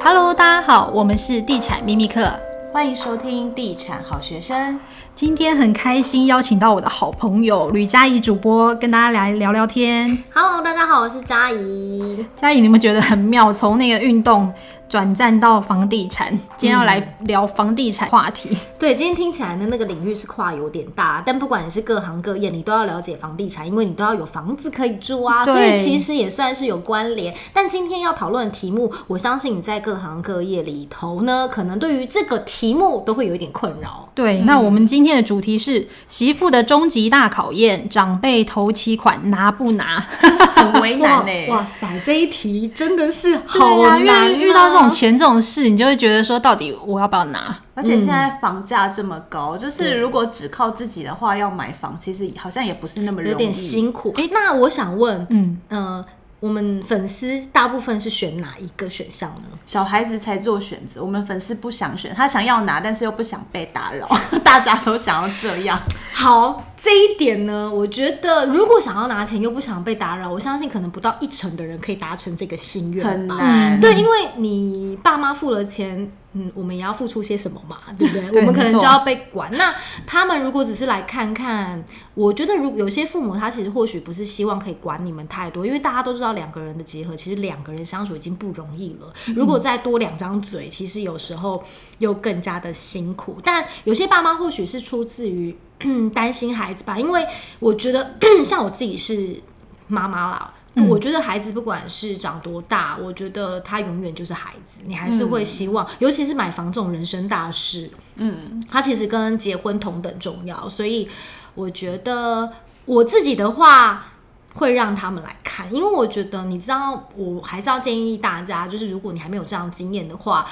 Hello，大家好，我们是地产秘密课，欢迎收听地产好学生。今天很开心邀请到我的好朋友吕佳怡主播，跟大家来聊聊天。Hello，大家好，我是佳怡。佳怡，你们觉得很妙？从那个运动。转战到房地产，今天要来聊房地产话题。嗯、对，今天听起来的那个领域是跨有点大，但不管你是各行各业，你都要了解房地产，因为你都要有房子可以住啊，所以其实也算是有关联。但今天要讨论的题目，我相信你在各行各业里头呢，可能对于这个题目都会有一点困扰。对，那我们今天的主题是媳妇的终极大考验：长辈头期款拿不拿？很为难呢。哇塞，这一题真的是好难、啊，因为遇到这种。钱这种事，你就会觉得说，到底我要不要拿？而且现在房价这么高，嗯，就是如果只靠自己的话，要买房，其实好像也不是那么容易，有点辛苦。哎，那我想问，嗯呃。我们粉丝大部分是选哪一个选项呢？小孩子才做选择，我们粉丝不想选，他想要拿，但是又不想被打扰，大家都想要这样。好，这一点呢，我觉得如果想要拿钱又不想被打扰，我相信可能不到一成的人可以达成这个心愿吧。很难。对，因为你爸妈付了钱。嗯，我们也要付出些什么嘛，对不对？对，我们可能就要被管。那他们如果只是来看看，我觉得如有些父母他其实或许不是希望可以管你们太多，因为大家都知道两个人的结合，其实两个人相处已经不容易了。如果再多两张嘴，其实有时候又更加的辛苦。但有些爸妈或许是出自于 担心孩子吧，因为我觉得 像我自己是妈妈啦。我觉得孩子不管是长多大，我觉得他永远就是孩子，你还是会希望，尤其是买房这种人生大事，嗯，他其实跟结婚同等重要，所以我觉得我自己的话会让他们来看，因为我觉得你知道，我还是要建议大家，就是如果你还没有这样经验的话，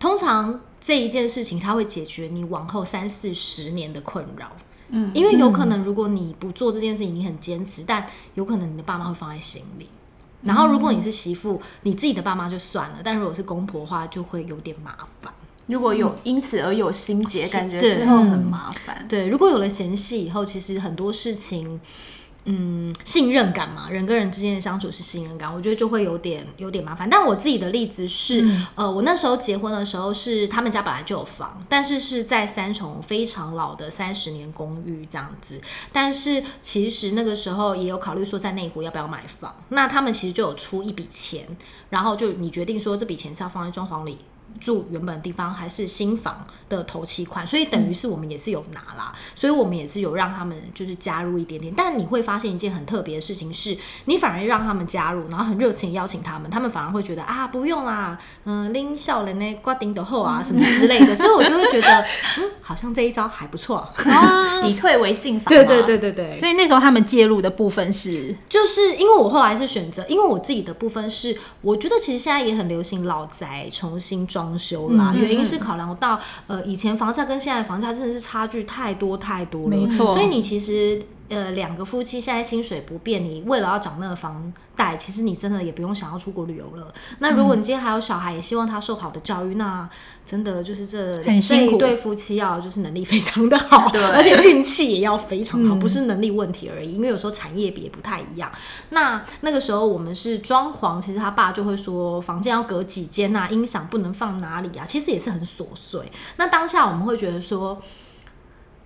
通常这一件事情它会解决你往后三四十年的困扰。嗯，因为有可能，如果你不做这件事情，你很坚持，但有可能你的爸妈会放在心里。然后，如果你是媳妇，你自己的爸妈就算了，但如果是公婆的话，就会有点麻烦。如果有因此而有心结，感觉之后很麻烦。对，如果有了嫌隙以后，其实很多事情。嗯，信任感嘛，人跟人之间的相处是信任感，我觉得就会有点有点麻烦。但我自己的例子是，嗯，呃，我那时候结婚的时候是他们家本来就有房，但是是在三重非常老的三十年公寓这样子。但是其实那个时候也有考虑说在内湖要不要买房，那他们其实就有出一笔钱，然后就你决定说这笔钱是要放在装潢里。住原本的地方还是新房的头期款，所以等于是我们也是有拿啦，嗯，所以我们也是有让他们就是加入一点点。但你会发现一件很特别的事情是，你反而让他们加入，然后很热情邀请他们，他们反而会觉得啊不用啦，嗯，拎笑脸呢挂顶的后啊什么之类的，所以我就会觉得嗯，好像这一招还不错，啊，以退为进法。对对对对对，所以那时候他们介入的部分是，就是因为我后来是选择，因为我自己的部分是，我觉得其实现在也很流行老宅重新装。装修啦，原因是考量到呃，以前房价跟现在房价真的是差距太多太多了，没错。所以你其实呃，两个夫妻现在薪水不变，你为了要涨那个房贷，其实你真的也不用想要出国旅游了。那如果你今天还有小孩，也希望他受好的教育，那真的就是这这一对夫妻要就是能力非常的好，对，而且运气也要非常好，不是能力问题而已。因为有时候产业别不太一样。那那个时候我们是装潢，其实他爸就会说房间要隔几间啊，音响不能放哪里啊，其实也是很琐碎。那当下我们会觉得说。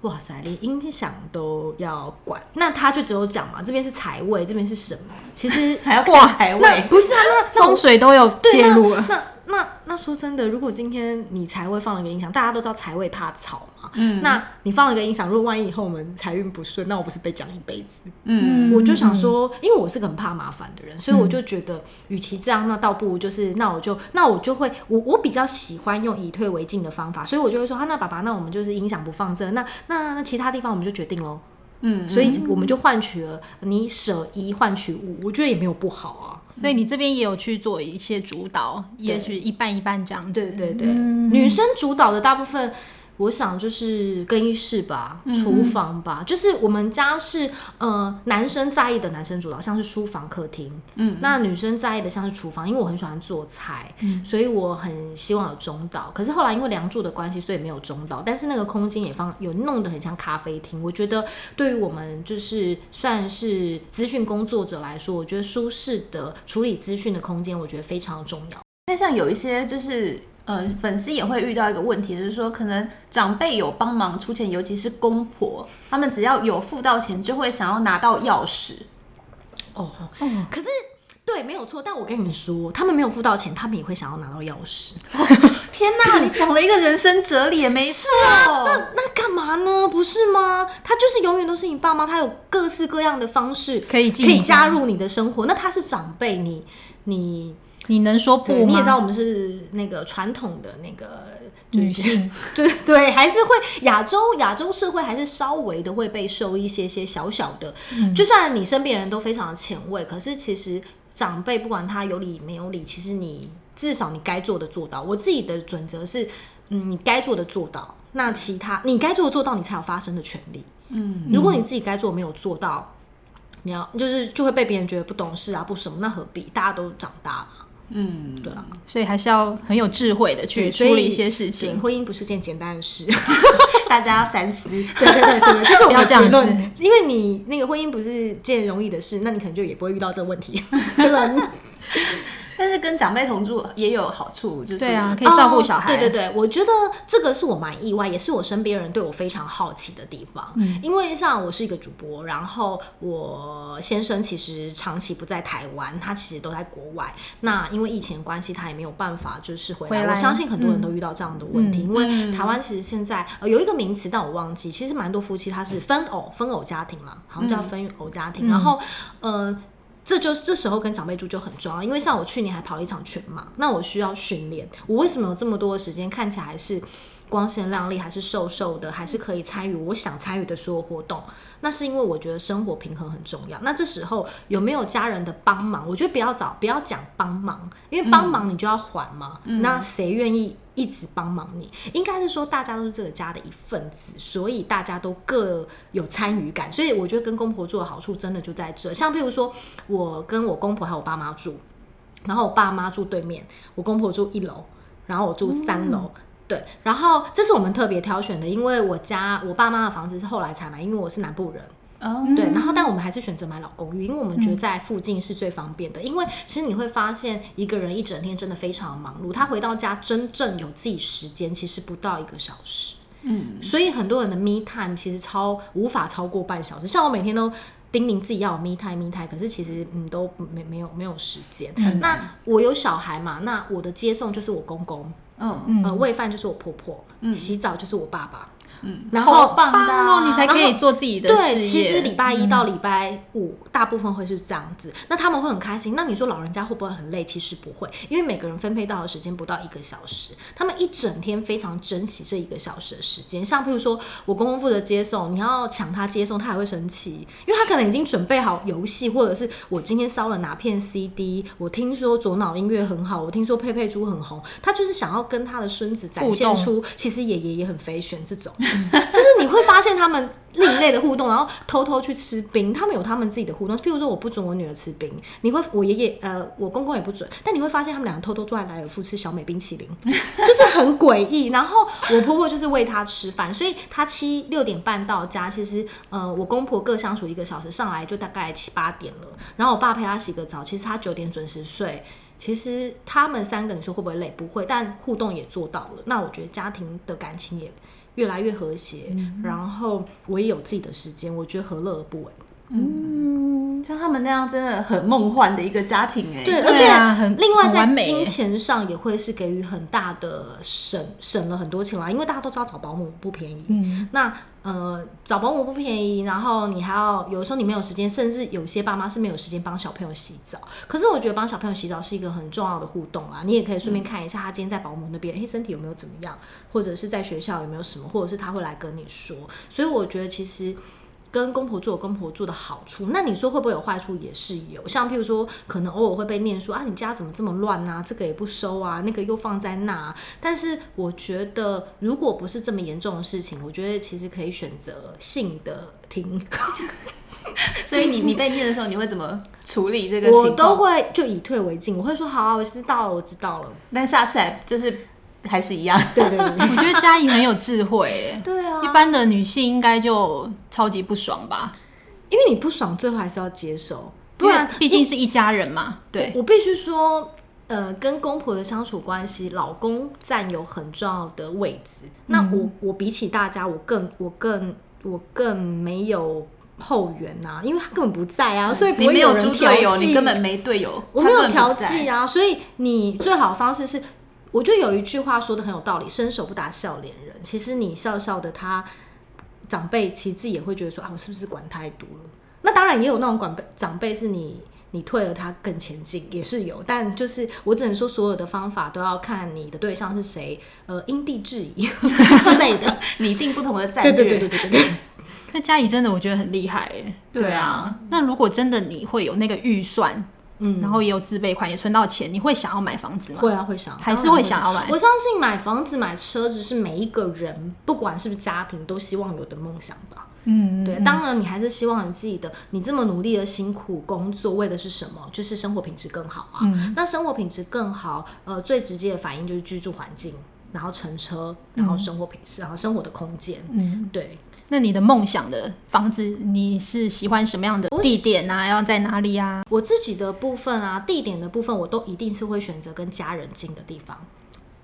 哇塞，连音响都要管，那他就只有讲嘛，这边是财位，这边是什么？其实还要挂财位，不是啊？那风水都有介入了。那那那说真的，如果今天你财位放了一个音响，大家都知道财位怕吵嘛。嗯，那你放了个音响，如果万一以后我们财运不顺，那我不是被讲一辈子？嗯，我就想说，因为我是个很怕麻烦的人，所以我就觉得，与其这样，那倒不如就是，那我就，那我就会，我我比较喜欢用以退为进的方法，所以我就会说，啊，那爸爸，那我们就是音响不放这，那那那其他地方我们就决定喽。嗯，所以我们就换取了你舍一换取五，我觉得也没有不好啊。所以你这边也有去做一些主导，也许一半一半这样子。对对对，嗯，女生主导的大部分。我想就是更衣室吧，厨房吧，嗯、就是我们家是呃男生在意的男生主导，像是书房、客厅，嗯，那女生在意的像是厨房，因为我很喜欢做菜，嗯，所以我很希望有中岛。可是后来因为梁祝的关系，所以没有中岛，但是那个空间也放有弄得很像咖啡厅。我觉得对于我们就是算是资讯工作者来说，我觉得舒适的处理资讯的空间，我觉得非常的重要。那像有一些就是。呃，粉丝也会遇到一个问题，就是说可能长辈有帮忙出钱，尤其是公婆，他们只要有付到钱，就会想要拿到钥匙。哦，哦，可是对，没有错。但我跟你们说，他们没有付到钱，他们也会想要拿到钥匙。哦、天哪，你讲了一个人生哲理，也没错。啊、那那干嘛呢？不是吗？他就是永远都是你爸妈，他有各式各样的方式可以可以加入你的生活。那他是长辈，你你。你能说不吗？你也知道我们是那个传统的那个女性，对对，还是会亚洲亚洲社会还是稍微的会被受一些些小小的，嗯、就算你身边人都非常的前卫，可是其实长辈不管他有理没有理，其实你至少你该做的做到。我自己的准则是，嗯，你该做的做到，那其他你该做的做到，你才有发声的权利。嗯，如果你自己该做没有做到，你要就是就会被别人觉得不懂事啊，不什么，那何必？大家都长大了。嗯，对啊，所以还是要很有智慧的去处理一些事情。婚姻不是件简单的事，大家要三思。对对对对，这 是我们的结论。因为你那个婚姻不是件容易的事，那你可能就也不会遇到这个问题。但是跟长辈同住也有好处，就是对啊，可以照顾小孩。对对对，我觉得这个是我蛮意外，也是我身边人对我非常好奇的地方。嗯，因为像我是一个主播，然后我先生其实长期不在台湾，他其实都在国外。那因为疫情关系，他也没有办法就是回来。我相信很多人都遇到这样的问题，因为台湾其实现在有一个名词，但我忘记，其实蛮多夫妻他是分偶分偶家庭了，好像叫分偶家庭。然后，呃。这就是这时候跟长辈住就很重要，因为像我去年还跑了一场全马，那我需要训练。我为什么有这么多的时间，看起来是光鲜亮丽，还是瘦瘦的，还是可以参与我想参与的所有活动？那是因为我觉得生活平衡很重要。那这时候有没有家人的帮忙？我觉得不要找，不要讲帮忙，因为帮忙你就要还嘛。嗯、那谁愿意？一直帮忙你，应该是说大家都是这个家的一份子，所以大家都各有参与感。所以我觉得跟公婆住的好处真的就在这。像譬如说，我跟我公婆还有我爸妈住，然后我爸妈住对面，我公婆住一楼，然后我住三楼。嗯、对，然后这是我们特别挑选的，因为我家我爸妈的房子是后来才买，因为我是南部人。哦，对，然后但我们还是选择买老公寓，因为我们觉得在附近是最方便的。嗯、因为其实你会发现，一个人一整天真的非常忙碌，他回到家真正有自己时间，其实不到一个小时。嗯，所以很多人的 me time 其实超无法超过半小时。像我每天都叮咛自己要有 me time，me time，可是其实嗯都没没有没有时间。嗯、那我有小孩嘛，那我的接送就是我公公，嗯呃喂饭就是我婆婆，嗯、洗澡就是我爸爸。嗯，然后棒哦，你才可以做自己的事业。对，其实礼拜一到礼拜五，嗯、大部分会是这样子。那他们会很开心。那你说老人家会不会很累？其实不会，因为每个人分配到的时间不到一个小时，他们一整天非常珍惜这一个小时的时间。像譬如说我公公负责接送，你要抢他接送，他还会生气，因为他可能已经准备好游戏，或者是我今天烧了哪片 CD，我听说左脑音乐很好，我听说佩佩猪很红，他就是想要跟他的孙子展现出，其实爷爷也很飞旋这种。就是你会发现他们另类的互动，然后偷偷去吃冰，他们有他们自己的互动。譬如说，我不准我女儿吃冰，你会我爷爷呃，我公公也不准，但你会发现他们两个偷偷坐在莱尔富吃小美冰淇淋，就是很诡异。然后我婆婆就是喂他吃饭，所以他七六点半到家，其实呃，我公婆各相处一个小时，上来就大概七八点了。然后我爸陪他洗个澡，其实他九点准时睡。其实他们三个，你说会不会累？不会，但互动也做到了。那我觉得家庭的感情也。越来越和谐，嗯、然后我也有自己的时间，我觉得何乐而不为？嗯，像他们那样真的很梦幻的一个家庭哎，对，而且另外在金钱上也会是给予很大的省省了很多钱啦，因为大家都知道找保姆不便宜，嗯，那呃找保姆不便宜，然后你还要有时候你没有时间，甚至有些爸妈是没有时间帮小朋友洗澡。可是我觉得帮小朋友洗澡是一个很重要的互动啊，你也可以顺便看一下他今天在保姆那边，哎，身体有没有怎么样，或者是在学校有没有什么，或者是他会来跟你说。所以我觉得其实。跟公婆住有公婆住的好处，那你说会不会有坏处？也是有，像譬如说，可能偶尔会被念说啊，你家怎么这么乱啊？这个也不收啊，那个又放在那啊。但是我觉得，如果不是这么严重的事情，我觉得其实可以选择性的听。所以你你被念的时候，你会怎么处理这个情？我都会就以退为进，我会说好啊，我知道了，我知道了。但下次来就是。还是一样，对对对，我觉得嘉怡很有智慧，对啊，一般的女性应该就超级不爽吧，因为你不爽，最后还是要接受，不然毕竟是一家人嘛。对，我必须说，呃，跟公婆的相处关系，老公占有很重要的位置。嗯、那我我比起大家，我更我更我更没有后援呐、啊，因为他根本不在啊，所以不会有人调剂，你根本没队友，我没有调剂啊，所以你最好的方式是。我觉得有一句话说的很有道理：“伸手不打笑脸人。”其实你笑笑的，他长辈其实自己也会觉得说：“啊，我是不是管太多了？”那当然也有那种管辈长辈是你你退了他更前进，也是有。但就是我只能说，所有的方法都要看你的对象是谁，呃，因地制宜 之类的，拟定不同的战略。对对对对对对。那佳怡真的我觉得很厉害哎。对啊。那如果真的你会有那个预算？嗯，然后也有自备款，也存到钱，你会想要买房子吗？会啊，会想，还是会想要买。我相信买房子、买车子是每一个人，不管是不是家庭，都希望有的梦想吧。嗯，对。当然，你还是希望你自己的，你这么努力的辛苦工作，为的是什么？就是生活品质更好啊。嗯。那生活品质更好，呃，最直接的反应就是居住环境，然后乘车，然后生活品质，然后生活的空间。嗯，对。那你的梦想的房子，你是喜欢什么样的地点啊？要在哪里啊？我自己的部分啊，地点的部分，我都一定是会选择跟家人近的地方。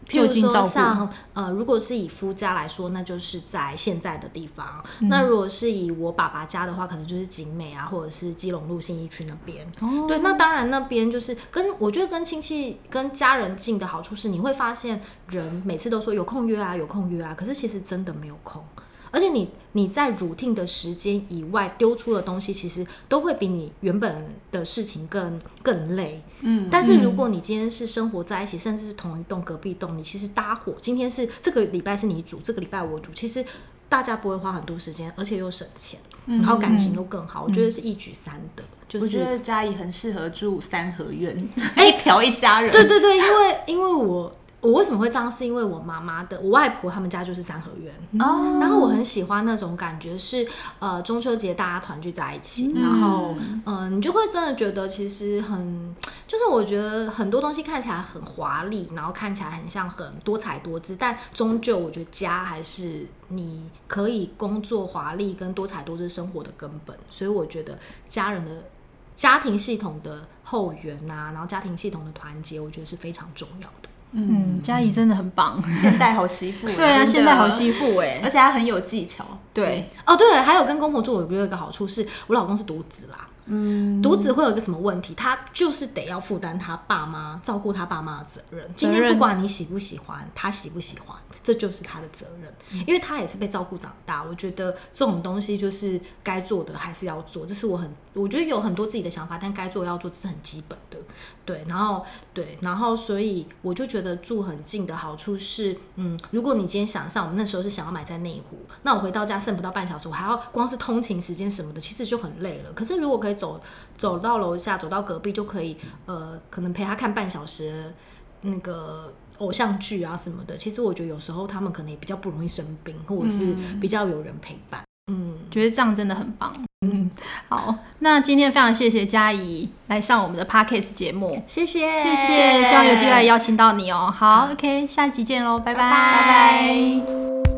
譬如说像呃，如果是以夫家来说，那就是在现在的地方。嗯、那如果是以我爸爸家的话，可能就是景美啊，或者是基隆路信义区那边。哦，对，那当然那边就是跟我觉得跟亲戚、跟家人近的好处是，你会发现人每次都说有空约啊，有空约啊，可是其实真的没有空。而且你你在 routine 的时间以外丢出的东西，其实都会比你原本的事情更更累。嗯，但是如果你今天是生活在一起，甚至是同一栋隔壁栋，你其实搭伙，今天是这个礼拜是你煮，这个礼拜我煮，其实大家不会花很多时间，而且又省钱，然后感情又更好。嗯，我觉得是一举三得。就是，我觉得佳怡很适合住三合院，一条一家人。对对对，因为因为我。我为什么会这样？是因为我妈妈的我外婆他们家就是三合院哦，然后我很喜欢那种感觉是，是呃中秋节大家团聚在一起，嗯、然后嗯、呃，你就会真的觉得其实很，就是我觉得很多东西看起来很华丽，然后看起来很像很多彩多姿，但终究我觉得家还是你可以工作华丽跟多彩多姿生活的根本，所以我觉得家人的家庭系统的后援啊，然后家庭系统的团结，我觉得是非常重要的。嗯，嘉怡真的很棒，现代好媳妇。对啊，现代好媳妇哎，而且她很有技巧。对，哦，对了，还有跟公婆住，我有一个好处是，我老公是独子啦。嗯，独子会有一个什么问题？他就是得要负担他爸妈照顾他爸妈的责任。今天不管你喜不喜欢，他喜不喜欢，这就是他的责任。因为他也是被照顾长大。我觉得这种东西就是该做的还是要做，这是我很我觉得有很多自己的想法，但该做要做，这是很基本的。对，然后对，然后所以我就觉得住很近的好处是，嗯，如果你今天想上我们那时候是想要买在内湖，那我回到家剩不到半小时，我还要光是通勤时间什么的，其实就很累了。可是如果可以。走走到楼下，走到隔壁就可以，呃，可能陪他看半小时那个偶像剧啊什么的。其实我觉得有时候他们可能也比较不容易生病，或者是比较有人陪伴。嗯，觉得这样真的很棒。嗯，好，那今天非常谢谢佳怡来上我们的 Podcast 节目，谢谢，谢谢，希望有机会邀请到你哦。好，好，OK，下一集见喽，拜拜，拜拜。